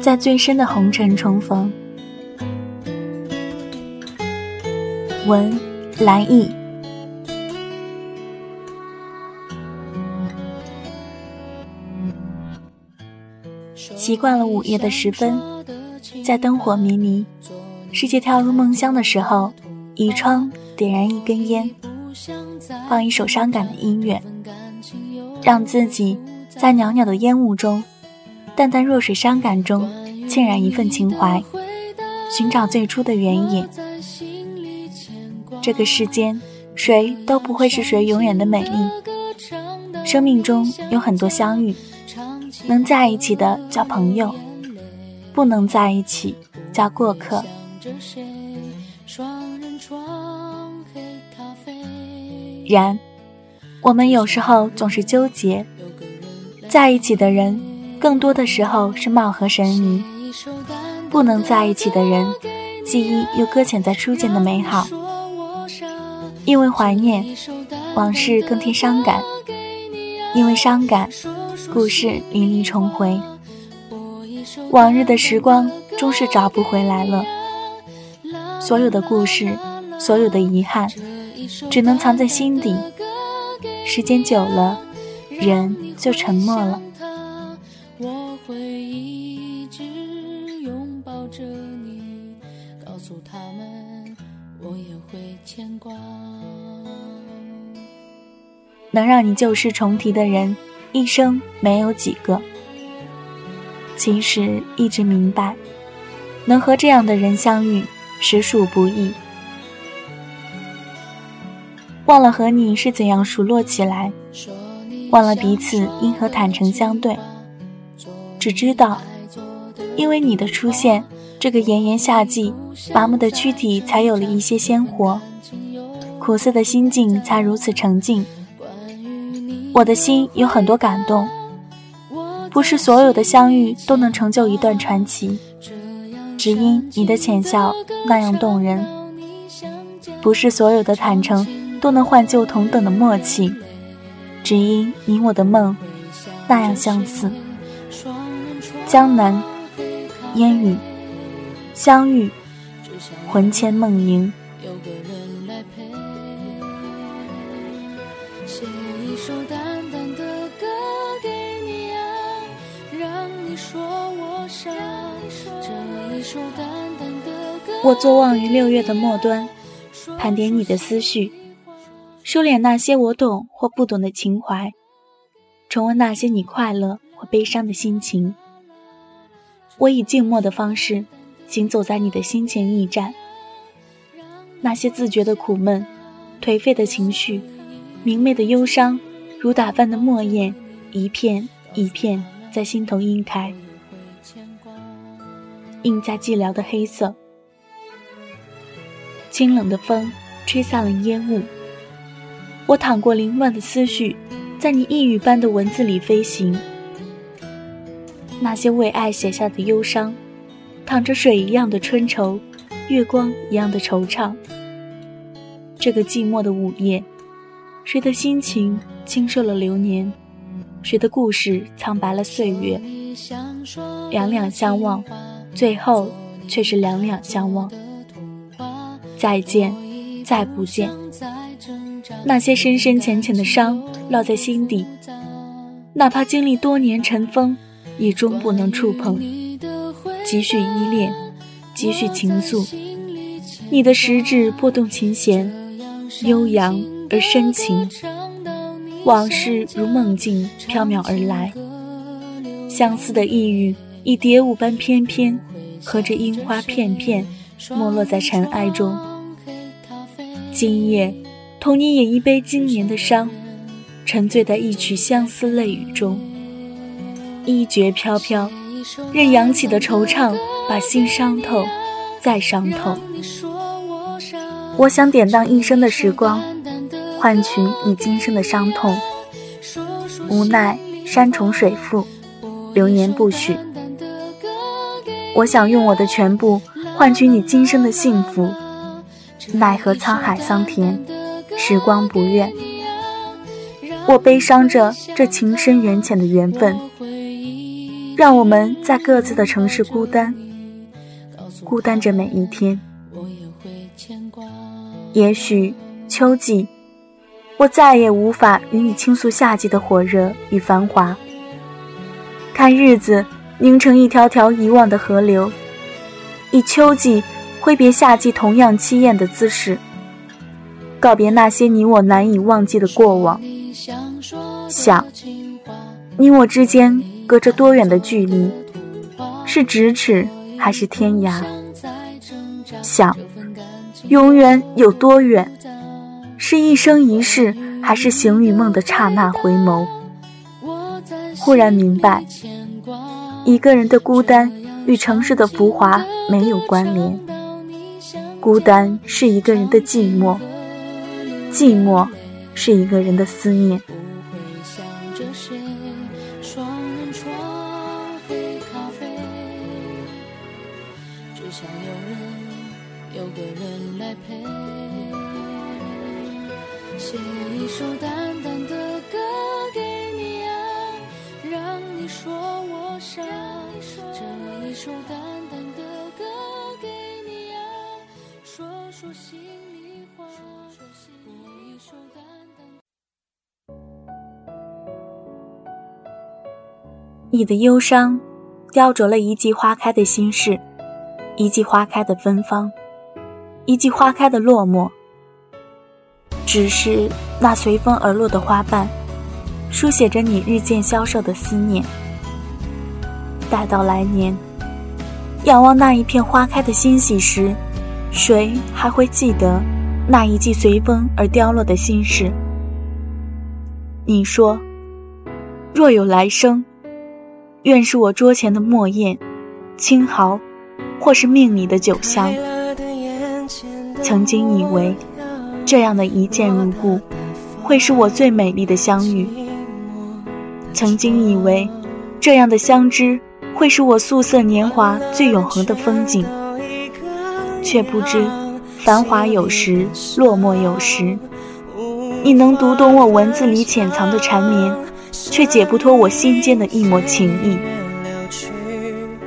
在最深的红尘重逢。文蓝意。习惯了午夜的时分，在灯火迷离、世界跳入梦乡的时候，倚窗点燃一根烟，放一首伤感的音乐，让自己在袅袅的烟雾中、淡淡若水伤感中，浸染一份情怀，寻找最初的原野。这个世间，谁都不会是谁永远的美丽。生命中有很多相遇，能在一起的叫朋友，不能在一起叫过客。然，我们有时候总是纠结，在一起的人，更多的时候是貌合神离；不能在一起的人，记忆又搁浅在初见的美好。因为怀念，往事更添伤感；因为伤感，故事淋漓重回。往日的时光终是找不回来了，所有的故事，所有的遗憾，只能藏在心底。时间久了，人就沉默了。能让你旧事重提的人，一生没有几个。其实一直明白，能和这样的人相遇，实属不易。忘了和你是怎样熟络起来，忘了彼此因何坦诚相对，只知道，因为你的出现，这个炎炎夏季，麻木的躯体才有了一些鲜活，苦涩的心境才如此沉静。我的心有很多感动，不是所有的相遇都能成就一段传奇，只因你的浅笑那样动人；不是所有的坦诚都能换就同等的默契，只因你我的梦那样相似。江南烟雨相遇，魂牵梦萦。我坐望于六月的末端，盘点你的思绪，收敛那些我懂或不懂的情怀，重温那些你快乐或悲伤的心情。我以静默的方式行走在你的心前驿站，那些自觉的苦闷、颓废的情绪、明媚的忧伤，如打翻的墨砚，一片一片在心头晕开，印在寂寥的黑色。清冷的风吹散了烟雾，我淌过凌乱的思绪，在你一语般的文字里飞行。那些为爱写下的忧伤，淌着水一样的春愁，月光一样的惆怅。这个寂寞的午夜，谁的心情轻受了流年？谁的故事苍白了岁月？两两相望，最后却是两两相忘。再见，再不见。那些深深浅浅的伤烙在心底，哪怕经历多年尘封，也终不能触碰。几许依恋，几许情愫。你的食指拨动琴弦，悠扬而深情。往事如梦境飘渺而来，相思的呓语以蝶舞般翩翩，和着樱花片片，没落在尘埃中。今夜，同你饮一杯今年的伤，沉醉在一曲相思泪雨中。衣绝飘飘，任扬起的惆怅把心伤透，再伤透。我想典当一生的时光，换取你今生的伤痛。无奈山重水复，流年不许。我想用我的全部，换取你今生的幸福。奈何沧海桑田，时光不愿。我悲伤着这情深缘浅的缘分，让我们在各自的城市孤单，孤单着每一天。也许秋季，我再也无法与你倾诉夏季的火热与繁华。看日子凝成一条条遗忘的河流，以秋季挥别夏季同样凄艳的姿势，告别那些你我难以忘记的过往。想，你我之间。隔着多远的距离，是咫尺还是天涯？想，永远有多远？是一生一世，还是醒与梦的刹那回眸？忽然明白，一个人的孤单与城市的浮华没有关联，孤单是一个人的寂寞，寂寞是一个人的思念。你的忧伤，雕琢了一季花开的心事，一季花开的芬芳，一季花开的落寞。只是那随风而落的花瓣，书写着你日渐消瘦的思念。待到来年，仰望那一片花开的欣喜时，谁还会记得那一季随风而凋落的心事？你说，若有来生。愿是我桌前的墨砚、青毫，或是命里的酒香。曾经以为，这样的一见如故，会是我最美丽的相遇。曾经以为，这样的相知，会是我素色年华最永恒的风景。却不知，繁华有时，落寞有时。你能读懂我文字里潜藏的缠绵。却解不脱我心间的一抹情意。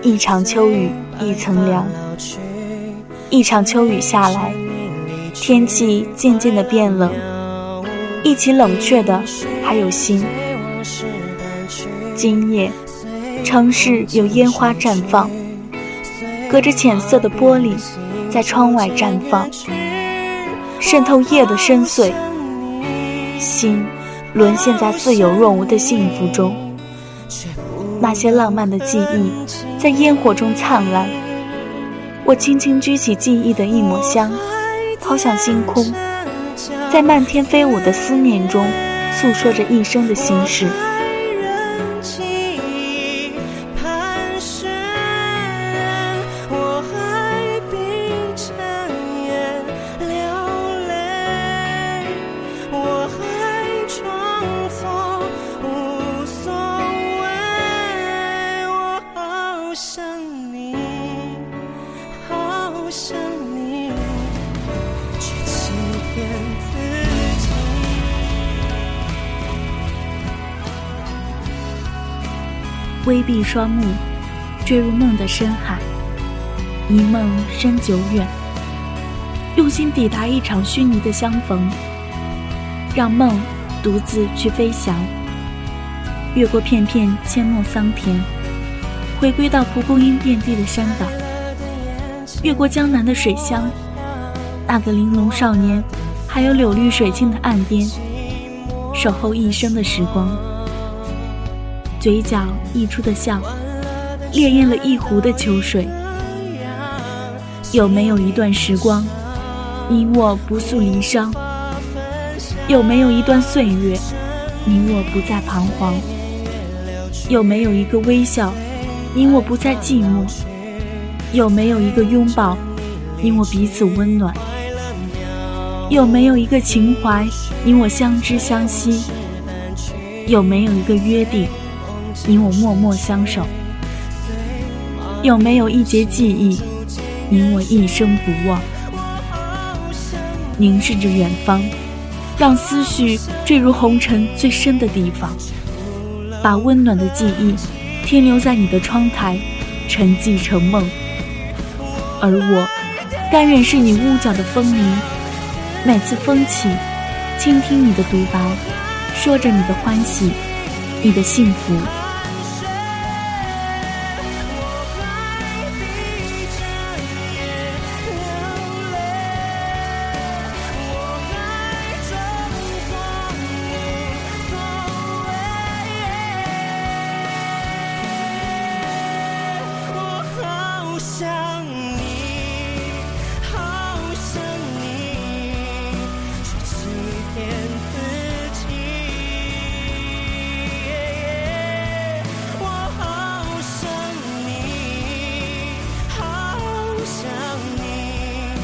一场秋雨一层凉，一场秋雨下来，天气渐渐的变冷，一起冷却的还有心。今夜，城市有烟花绽放，隔着浅色的玻璃，在窗外绽放，渗透夜的深邃，心。沦陷在似有若无的幸福中，那些浪漫的记忆在烟火中灿烂。我轻轻举起记忆的一抹香，抛向星空，在漫天飞舞的思念中，诉说着一生的心事。微闭双目，坠入梦的深海，一梦深久远。用心抵达一场虚拟的相逢，让梦独自去飞翔，越过片片阡陌桑田，回归到蒲公英遍地的山岛，越过江南的水乡，那个玲珑少年，还有柳绿水清的岸边，守候一生的时光。嘴角溢出的笑，烈焰了一湖的秋水。有没有一段时光，你我不诉离殇？有没有一段岁月，你我不再彷徨？有没有一个微笑，你我不再寂寞？有没有一个拥抱，你我彼此温暖？有没有一个情怀，你我相知相惜？有没有一个约定？你我默默相守，有没有一节记忆，你我一生不忘。凝视着远方，让思绪坠入红尘最深的地方，把温暖的记忆停留在你的窗台，沉寂成梦。而我甘愿是你屋角的风铃，每次风起，倾听你的独白，说着你的欢喜。你的幸福。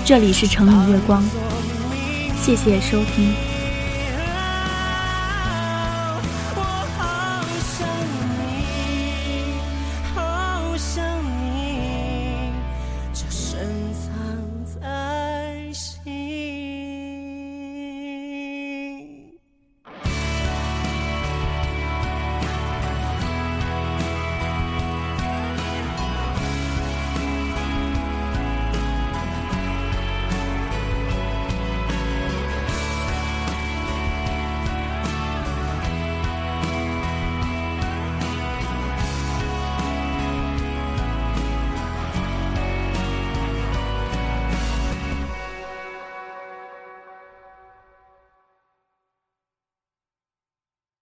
这里是城里月光谢谢收听。